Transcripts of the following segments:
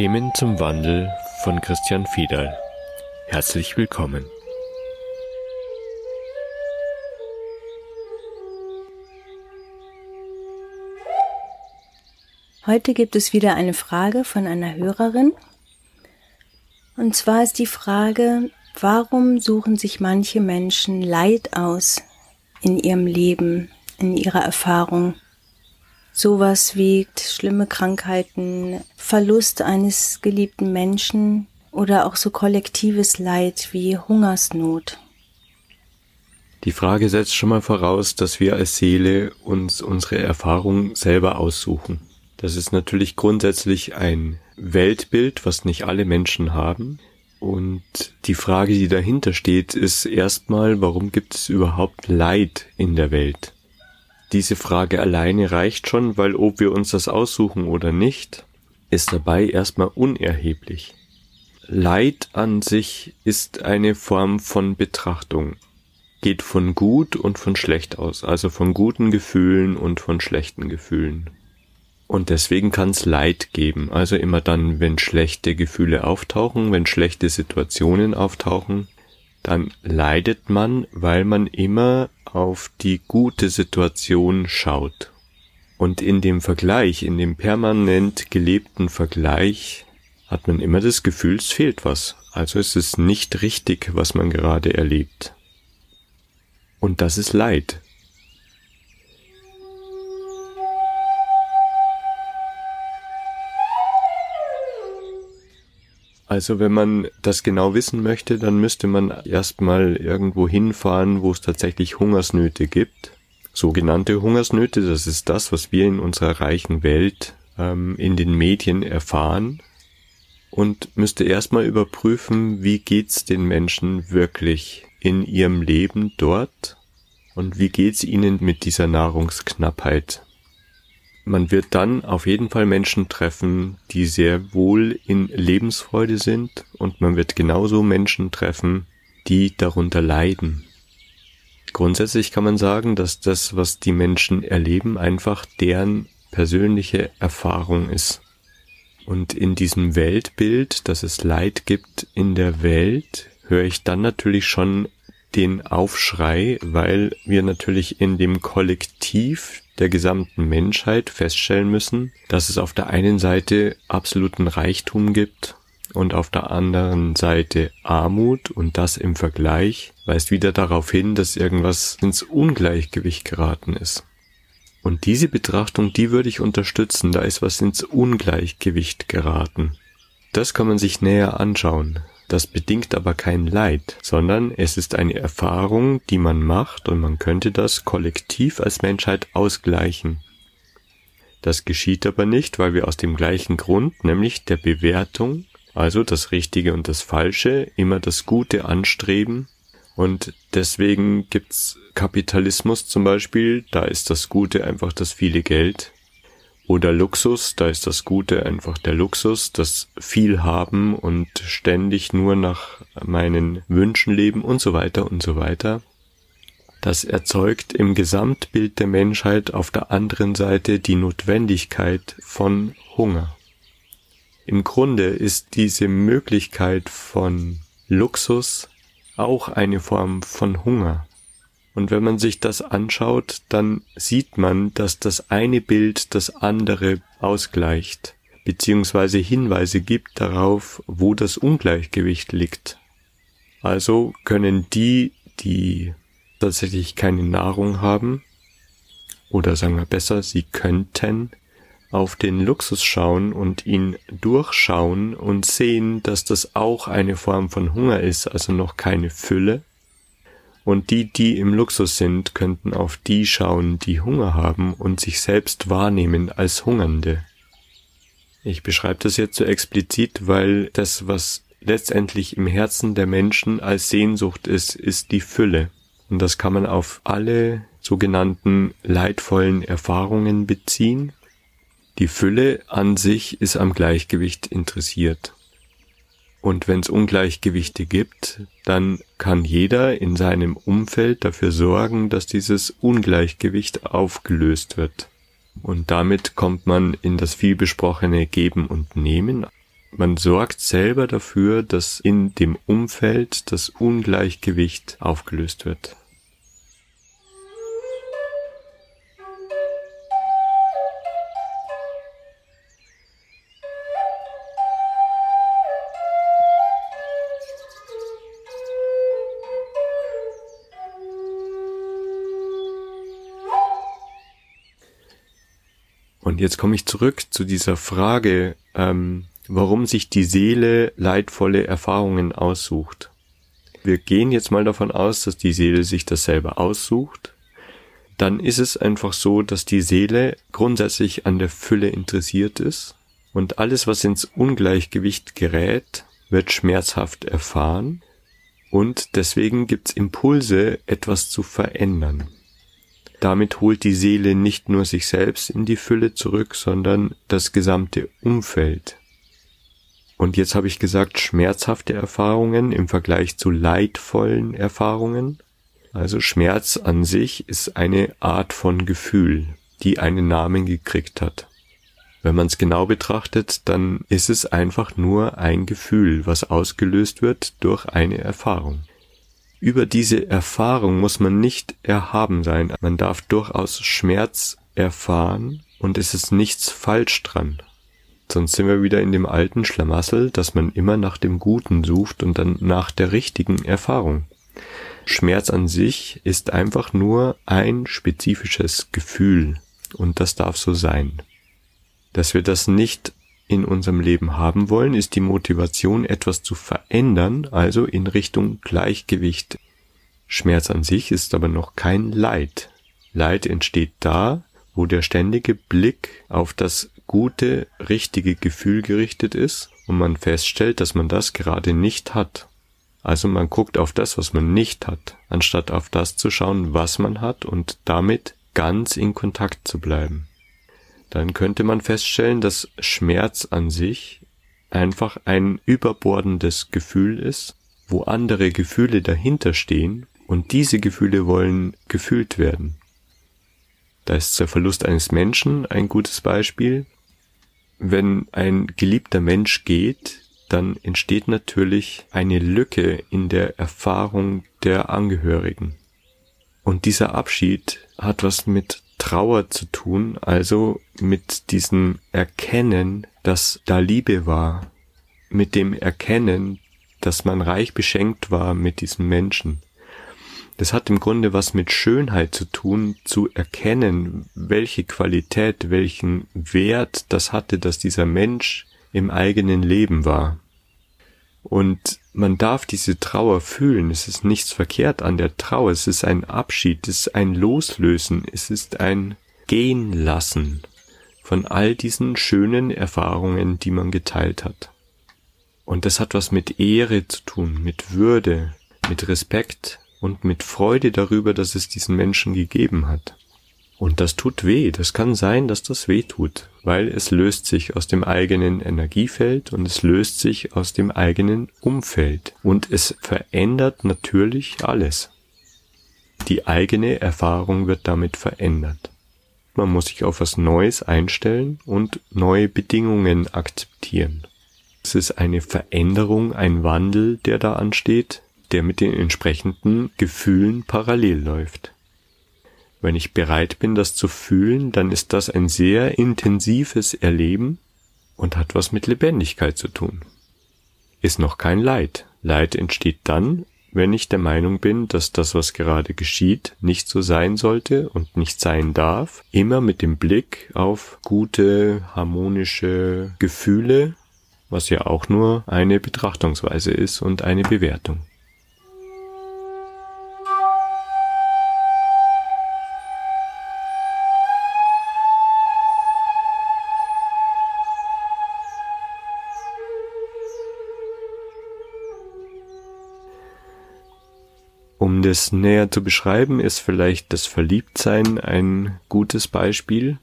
Themen zum Wandel von Christian Fiedal. Herzlich willkommen. Heute gibt es wieder eine Frage von einer Hörerin. Und zwar ist die Frage, warum suchen sich manche Menschen Leid aus in ihrem Leben, in ihrer Erfahrung? Sowas wiegt schlimme Krankheiten, Verlust eines geliebten Menschen oder auch so kollektives Leid wie Hungersnot. Die Frage setzt schon mal voraus, dass wir als Seele uns unsere Erfahrung selber aussuchen. Das ist natürlich grundsätzlich ein Weltbild, was nicht alle Menschen haben. Und die Frage, die dahinter steht, ist erstmal, warum gibt es überhaupt Leid in der Welt? Diese Frage alleine reicht schon, weil ob wir uns das aussuchen oder nicht, ist dabei erstmal unerheblich. Leid an sich ist eine Form von Betrachtung, geht von gut und von schlecht aus, also von guten Gefühlen und von schlechten Gefühlen. Und deswegen kann es Leid geben. Also immer dann, wenn schlechte Gefühle auftauchen, wenn schlechte Situationen auftauchen, dann leidet man, weil man immer auf die gute Situation schaut. Und in dem Vergleich, in dem permanent gelebten Vergleich, hat man immer das Gefühl, es fehlt was. Also es ist nicht richtig, was man gerade erlebt. Und das ist Leid. Also wenn man das genau wissen möchte, dann müsste man erstmal irgendwo hinfahren, wo es tatsächlich Hungersnöte gibt. Sogenannte Hungersnöte, das ist das, was wir in unserer reichen Welt ähm, in den Medien erfahren. Und müsste erstmal überprüfen, wie geht's den Menschen wirklich in ihrem Leben dort und wie geht's ihnen mit dieser Nahrungsknappheit man wird dann auf jeden Fall Menschen treffen, die sehr wohl in Lebensfreude sind und man wird genauso Menschen treffen, die darunter leiden. Grundsätzlich kann man sagen, dass das, was die Menschen erleben, einfach deren persönliche Erfahrung ist. Und in diesem Weltbild, dass es Leid gibt in der Welt, höre ich dann natürlich schon den Aufschrei, weil wir natürlich in dem Kollektiv der gesamten Menschheit feststellen müssen, dass es auf der einen Seite absoluten Reichtum gibt und auf der anderen Seite Armut und das im Vergleich weist wieder darauf hin, dass irgendwas ins Ungleichgewicht geraten ist. Und diese Betrachtung, die würde ich unterstützen, da ist was ins Ungleichgewicht geraten. Das kann man sich näher anschauen. Das bedingt aber kein Leid, sondern es ist eine Erfahrung, die man macht und man könnte das kollektiv als Menschheit ausgleichen. Das geschieht aber nicht, weil wir aus dem gleichen Grund, nämlich der Bewertung, also das Richtige und das Falsche, immer das Gute anstreben. Und deswegen gibt's Kapitalismus zum Beispiel, da ist das Gute einfach das viele Geld. Oder Luxus, da ist das Gute einfach der Luxus, das viel haben und ständig nur nach meinen Wünschen leben und so weiter und so weiter. Das erzeugt im Gesamtbild der Menschheit auf der anderen Seite die Notwendigkeit von Hunger. Im Grunde ist diese Möglichkeit von Luxus auch eine Form von Hunger. Und wenn man sich das anschaut, dann sieht man, dass das eine Bild das andere ausgleicht, beziehungsweise Hinweise gibt darauf, wo das Ungleichgewicht liegt. Also können die, die tatsächlich keine Nahrung haben, oder sagen wir besser, sie könnten auf den Luxus schauen und ihn durchschauen und sehen, dass das auch eine Form von Hunger ist, also noch keine Fülle, und die, die im Luxus sind, könnten auf die schauen, die Hunger haben und sich selbst wahrnehmen als Hungernde. Ich beschreibe das jetzt so explizit, weil das, was letztendlich im Herzen der Menschen als Sehnsucht ist, ist die Fülle. Und das kann man auf alle sogenannten leidvollen Erfahrungen beziehen. Die Fülle an sich ist am Gleichgewicht interessiert. Und wenn es Ungleichgewichte gibt, dann kann jeder in seinem Umfeld dafür sorgen, dass dieses Ungleichgewicht aufgelöst wird. Und damit kommt man in das vielbesprochene Geben und Nehmen. man sorgt selber dafür, dass in dem Umfeld das Ungleichgewicht aufgelöst wird. Jetzt komme ich zurück zu dieser Frage, ähm, warum sich die Seele leidvolle Erfahrungen aussucht. Wir gehen jetzt mal davon aus, dass die Seele sich das selber aussucht. Dann ist es einfach so, dass die Seele grundsätzlich an der Fülle interessiert ist und alles, was ins Ungleichgewicht gerät, wird schmerzhaft erfahren und deswegen gibt's Impulse, etwas zu verändern. Damit holt die Seele nicht nur sich selbst in die Fülle zurück, sondern das gesamte Umfeld. Und jetzt habe ich gesagt, schmerzhafte Erfahrungen im Vergleich zu leidvollen Erfahrungen. Also Schmerz an sich ist eine Art von Gefühl, die einen Namen gekriegt hat. Wenn man es genau betrachtet, dann ist es einfach nur ein Gefühl, was ausgelöst wird durch eine Erfahrung. Über diese Erfahrung muss man nicht erhaben sein. Man darf durchaus Schmerz erfahren und es ist nichts falsch dran. Sonst sind wir wieder in dem alten Schlamassel, dass man immer nach dem Guten sucht und dann nach der richtigen Erfahrung. Schmerz an sich ist einfach nur ein spezifisches Gefühl und das darf so sein. Dass wir das nicht in unserem Leben haben wollen, ist die Motivation, etwas zu verändern, also in Richtung Gleichgewicht. Schmerz an sich ist aber noch kein Leid. Leid entsteht da, wo der ständige Blick auf das gute, richtige Gefühl gerichtet ist und man feststellt, dass man das gerade nicht hat. Also man guckt auf das, was man nicht hat, anstatt auf das zu schauen, was man hat und damit ganz in Kontakt zu bleiben dann könnte man feststellen, dass Schmerz an sich einfach ein überbordendes Gefühl ist, wo andere Gefühle dahinter stehen und diese Gefühle wollen gefühlt werden. Da ist der Verlust eines Menschen ein gutes Beispiel. Wenn ein geliebter Mensch geht, dann entsteht natürlich eine Lücke in der Erfahrung der Angehörigen. Und dieser Abschied hat was mit Trauer zu tun, also mit diesem Erkennen, dass da Liebe war, mit dem Erkennen, dass man reich beschenkt war mit diesem Menschen. Das hat im Grunde was mit Schönheit zu tun, zu erkennen, welche Qualität, welchen Wert das hatte, dass dieser Mensch im eigenen Leben war. Und man darf diese Trauer fühlen. Es ist nichts verkehrt an der Trauer. Es ist ein Abschied, es ist ein Loslösen, es ist ein Gehen lassen von all diesen schönen Erfahrungen, die man geteilt hat. Und das hat was mit Ehre zu tun, mit Würde, mit Respekt und mit Freude darüber, dass es diesen Menschen gegeben hat. Und das tut weh. Das kann sein, dass das weh tut, weil es löst sich aus dem eigenen Energiefeld und es löst sich aus dem eigenen Umfeld. Und es verändert natürlich alles. Die eigene Erfahrung wird damit verändert. Man muss sich auf was Neues einstellen und neue Bedingungen akzeptieren. Es ist eine Veränderung, ein Wandel, der da ansteht, der mit den entsprechenden Gefühlen parallel läuft. Wenn ich bereit bin, das zu fühlen, dann ist das ein sehr intensives Erleben und hat was mit Lebendigkeit zu tun. Ist noch kein Leid. Leid entsteht dann, wenn ich der Meinung bin, dass das, was gerade geschieht, nicht so sein sollte und nicht sein darf, immer mit dem Blick auf gute, harmonische Gefühle, was ja auch nur eine Betrachtungsweise ist und eine Bewertung. Um das näher zu beschreiben, ist vielleicht das Verliebtsein ein gutes Beispiel.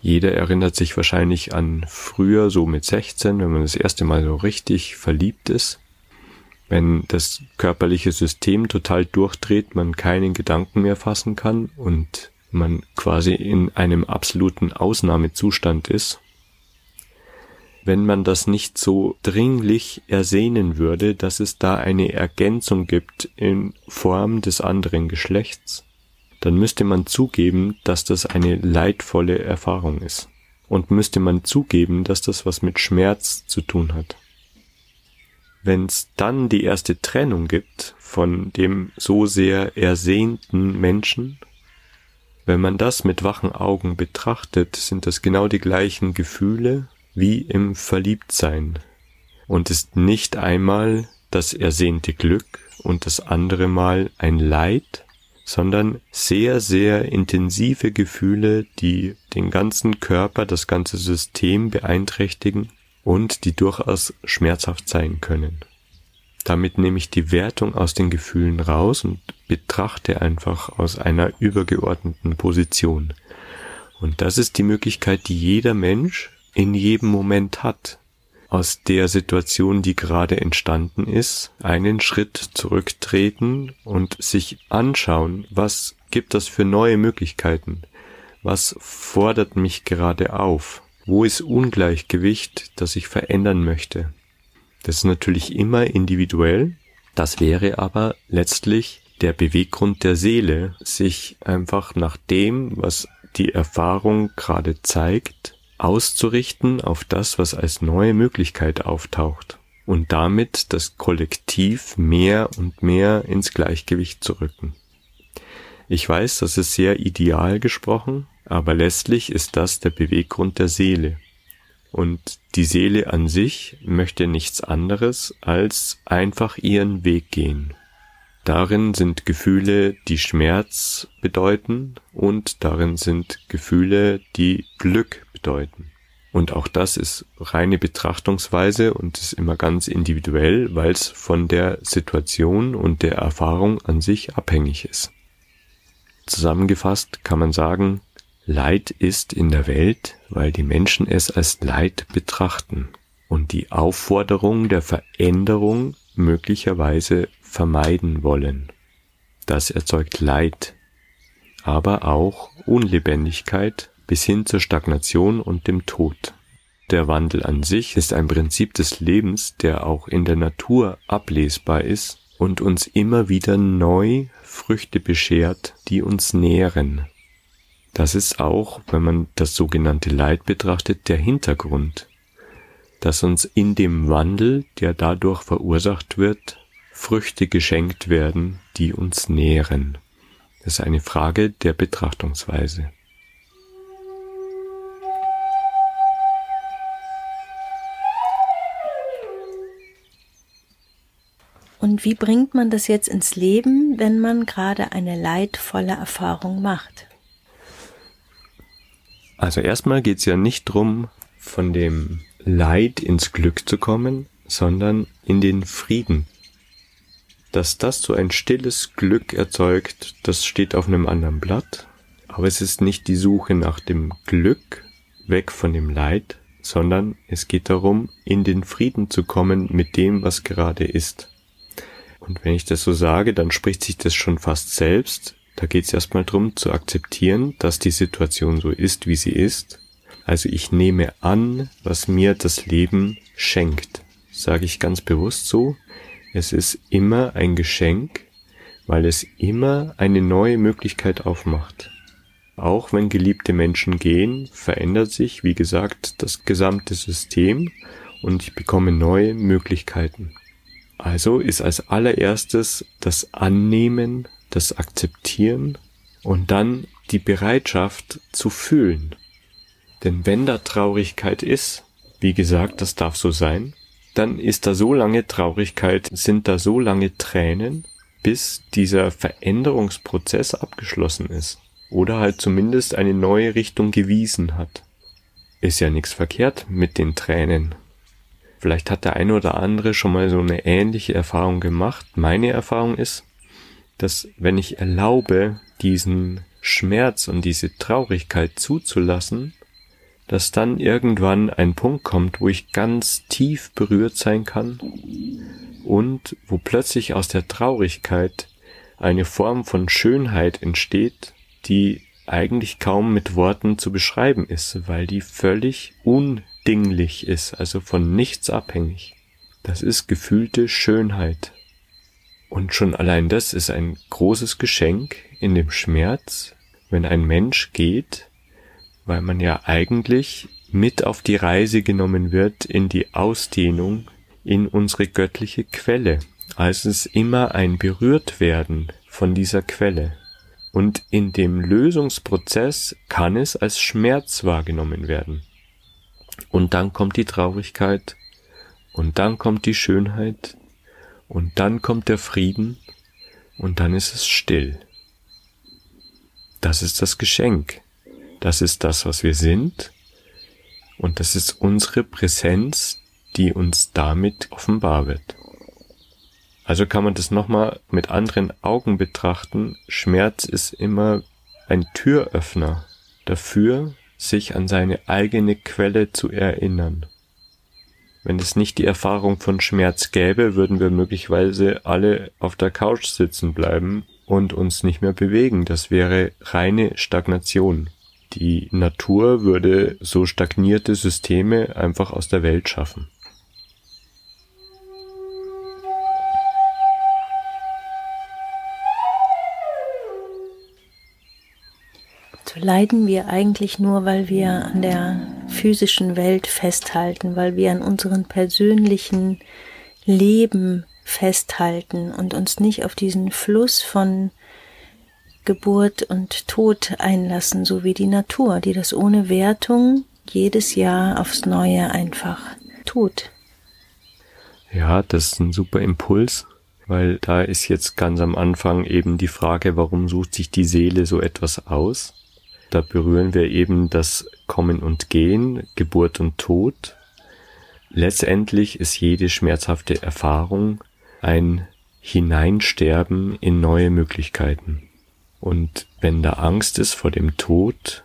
Jeder erinnert sich wahrscheinlich an früher, so mit 16, wenn man das erste Mal so richtig verliebt ist. Wenn das körperliche System total durchdreht, man keinen Gedanken mehr fassen kann und man quasi in einem absoluten Ausnahmezustand ist. Wenn man das nicht so dringlich ersehnen würde, dass es da eine Ergänzung gibt in Form des anderen Geschlechts, dann müsste man zugeben, dass das eine leidvolle Erfahrung ist. Und müsste man zugeben, dass das was mit Schmerz zu tun hat. Wenn es dann die erste Trennung gibt von dem so sehr ersehnten Menschen, wenn man das mit wachen Augen betrachtet, sind das genau die gleichen Gefühle, wie im Verliebtsein und ist nicht einmal das ersehnte Glück und das andere Mal ein Leid, sondern sehr, sehr intensive Gefühle, die den ganzen Körper, das ganze System beeinträchtigen und die durchaus schmerzhaft sein können. Damit nehme ich die Wertung aus den Gefühlen raus und betrachte einfach aus einer übergeordneten Position. Und das ist die Möglichkeit, die jeder Mensch in jedem Moment hat, aus der Situation, die gerade entstanden ist, einen Schritt zurücktreten und sich anschauen, was gibt das für neue Möglichkeiten, was fordert mich gerade auf, wo ist Ungleichgewicht, das ich verändern möchte. Das ist natürlich immer individuell, das wäre aber letztlich der Beweggrund der Seele, sich einfach nach dem, was die Erfahrung gerade zeigt, auszurichten auf das, was als neue Möglichkeit auftaucht und damit das Kollektiv mehr und mehr ins Gleichgewicht zu rücken. Ich weiß, das ist sehr ideal gesprochen, aber letztlich ist das der Beweggrund der Seele. Und die Seele an sich möchte nichts anderes als einfach ihren Weg gehen. Darin sind Gefühle, die Schmerz bedeuten und darin sind Gefühle, die Glück bedeuten. Und auch das ist reine Betrachtungsweise und ist immer ganz individuell, weil es von der Situation und der Erfahrung an sich abhängig ist. Zusammengefasst kann man sagen, Leid ist in der Welt, weil die Menschen es als Leid betrachten und die Aufforderung der Veränderung möglicherweise vermeiden wollen. Das erzeugt Leid, aber auch Unlebendigkeit bis hin zur Stagnation und dem Tod. Der Wandel an sich ist ein Prinzip des Lebens, der auch in der Natur ablesbar ist und uns immer wieder neu Früchte beschert, die uns nähren. Das ist auch, wenn man das sogenannte Leid betrachtet, der Hintergrund, dass uns in dem Wandel, der dadurch verursacht wird, Früchte geschenkt werden, die uns nähren. Das ist eine Frage der Betrachtungsweise. Und wie bringt man das jetzt ins Leben, wenn man gerade eine leidvolle Erfahrung macht? Also erstmal geht es ja nicht drum, von dem Leid ins Glück zu kommen, sondern in den Frieden dass das so ein stilles Glück erzeugt, das steht auf einem anderen Blatt. Aber es ist nicht die Suche nach dem Glück weg von dem Leid, sondern es geht darum, in den Frieden zu kommen mit dem, was gerade ist. Und wenn ich das so sage, dann spricht sich das schon fast selbst. Da geht es erstmal darum zu akzeptieren, dass die Situation so ist, wie sie ist. Also ich nehme an, was mir das Leben schenkt. Sage ich ganz bewusst so, es ist immer ein Geschenk, weil es immer eine neue Möglichkeit aufmacht. Auch wenn geliebte Menschen gehen, verändert sich, wie gesagt, das gesamte System und ich bekomme neue Möglichkeiten. Also ist als allererstes das Annehmen, das Akzeptieren und dann die Bereitschaft zu fühlen. Denn wenn da Traurigkeit ist, wie gesagt, das darf so sein, dann ist da so lange Traurigkeit, sind da so lange Tränen, bis dieser Veränderungsprozess abgeschlossen ist. Oder halt zumindest eine neue Richtung gewiesen hat. Ist ja nichts verkehrt mit den Tränen. Vielleicht hat der eine oder andere schon mal so eine ähnliche Erfahrung gemacht. Meine Erfahrung ist, dass wenn ich erlaube, diesen Schmerz und diese Traurigkeit zuzulassen, dass dann irgendwann ein Punkt kommt, wo ich ganz tief berührt sein kann und wo plötzlich aus der Traurigkeit eine Form von Schönheit entsteht, die eigentlich kaum mit Worten zu beschreiben ist, weil die völlig unbedinglich ist, also von nichts abhängig. Das ist gefühlte Schönheit. Und schon allein das ist ein großes Geschenk in dem Schmerz, wenn ein Mensch geht, weil man ja eigentlich mit auf die Reise genommen wird in die Ausdehnung in unsere göttliche Quelle. Also es ist immer ein Berührtwerden von dieser Quelle. Und in dem Lösungsprozess kann es als Schmerz wahrgenommen werden. Und dann kommt die Traurigkeit, und dann kommt die Schönheit, und dann kommt der Frieden, und dann ist es still. Das ist das Geschenk. Das ist das, was wir sind, und das ist unsere Präsenz, die uns damit offenbar wird. Also kann man das nochmal mit anderen Augen betrachten. Schmerz ist immer ein Türöffner dafür, sich an seine eigene Quelle zu erinnern. Wenn es nicht die Erfahrung von Schmerz gäbe, würden wir möglicherweise alle auf der Couch sitzen bleiben und uns nicht mehr bewegen. Das wäre reine Stagnation. Die Natur würde so stagnierte Systeme einfach aus der Welt schaffen. Leiden wir eigentlich nur, weil wir an der physischen Welt festhalten, weil wir an unseren persönlichen Leben festhalten und uns nicht auf diesen Fluss von Geburt und Tod einlassen, so wie die Natur, die das ohne Wertung jedes Jahr aufs Neue einfach tut. Ja, das ist ein super Impuls, weil da ist jetzt ganz am Anfang eben die Frage, warum sucht sich die Seele so etwas aus? Da berühren wir eben das Kommen und Gehen, Geburt und Tod. Letztendlich ist jede schmerzhafte Erfahrung ein Hineinsterben in neue Möglichkeiten. Und wenn da Angst ist vor dem Tod,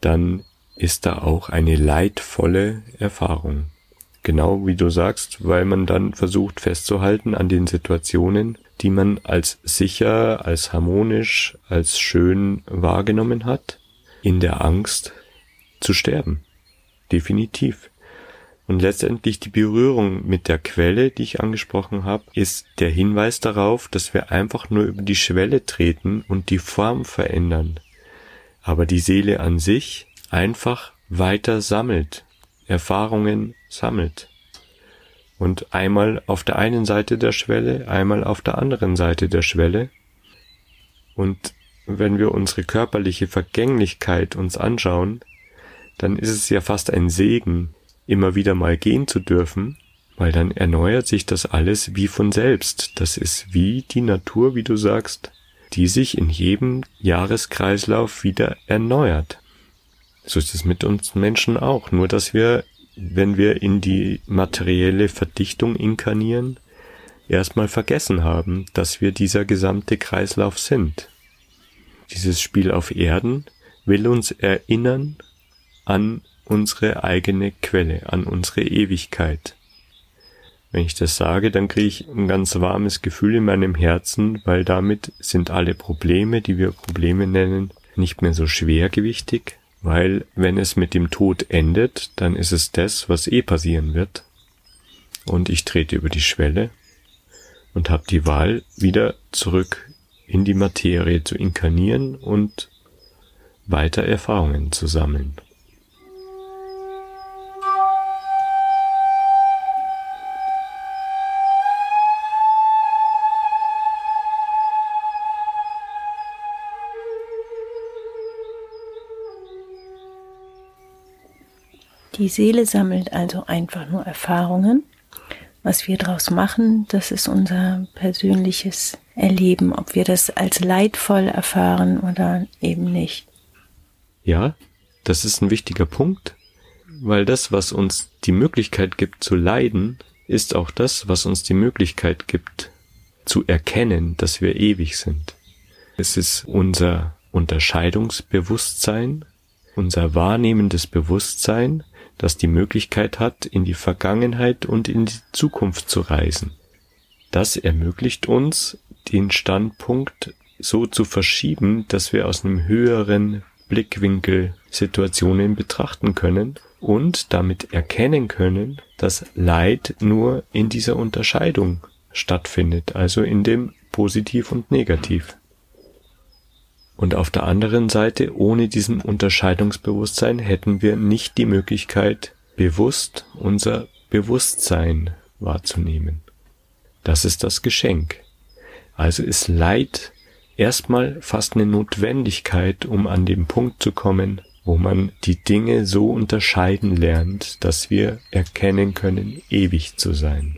dann ist da auch eine leidvolle Erfahrung. Genau wie du sagst, weil man dann versucht festzuhalten an den Situationen, die man als sicher, als harmonisch, als schön wahrgenommen hat, in der Angst zu sterben. Definitiv. Und letztendlich die Berührung mit der Quelle, die ich angesprochen habe, ist der Hinweis darauf, dass wir einfach nur über die Schwelle treten und die Form verändern. Aber die Seele an sich einfach weiter sammelt, Erfahrungen sammelt und einmal auf der einen Seite der Schwelle, einmal auf der anderen Seite der Schwelle. Und wenn wir unsere körperliche Vergänglichkeit uns anschauen, dann ist es ja fast ein Segen, immer wieder mal gehen zu dürfen, weil dann erneuert sich das alles wie von selbst. Das ist wie die Natur, wie du sagst, die sich in jedem Jahreskreislauf wieder erneuert. So ist es mit uns Menschen auch, nur dass wir wenn wir in die materielle Verdichtung inkarnieren, erstmal vergessen haben, dass wir dieser gesamte Kreislauf sind. Dieses Spiel auf Erden will uns erinnern an unsere eigene Quelle, an unsere Ewigkeit. Wenn ich das sage, dann kriege ich ein ganz warmes Gefühl in meinem Herzen, weil damit sind alle Probleme, die wir Probleme nennen, nicht mehr so schwergewichtig, weil wenn es mit dem Tod endet, dann ist es das, was eh passieren wird. Und ich trete über die Schwelle und habe die Wahl, wieder zurück in die Materie zu inkarnieren und weiter Erfahrungen zu sammeln. Die Seele sammelt also einfach nur Erfahrungen. Was wir daraus machen, das ist unser persönliches Erleben, ob wir das als leidvoll erfahren oder eben nicht. Ja, das ist ein wichtiger Punkt, weil das, was uns die Möglichkeit gibt zu leiden, ist auch das, was uns die Möglichkeit gibt zu erkennen, dass wir ewig sind. Es ist unser Unterscheidungsbewusstsein, unser wahrnehmendes Bewusstsein, das die Möglichkeit hat, in die Vergangenheit und in die Zukunft zu reisen. Das ermöglicht uns, den Standpunkt so zu verschieben, dass wir aus einem höheren Blickwinkel Situationen betrachten können und damit erkennen können, dass Leid nur in dieser Unterscheidung stattfindet, also in dem Positiv und Negativ. Und auf der anderen Seite, ohne diesen Unterscheidungsbewusstsein hätten wir nicht die Möglichkeit, bewusst unser Bewusstsein wahrzunehmen. Das ist das Geschenk. Also ist Leid erstmal fast eine Notwendigkeit, um an den Punkt zu kommen, wo man die Dinge so unterscheiden lernt, dass wir erkennen können, ewig zu sein.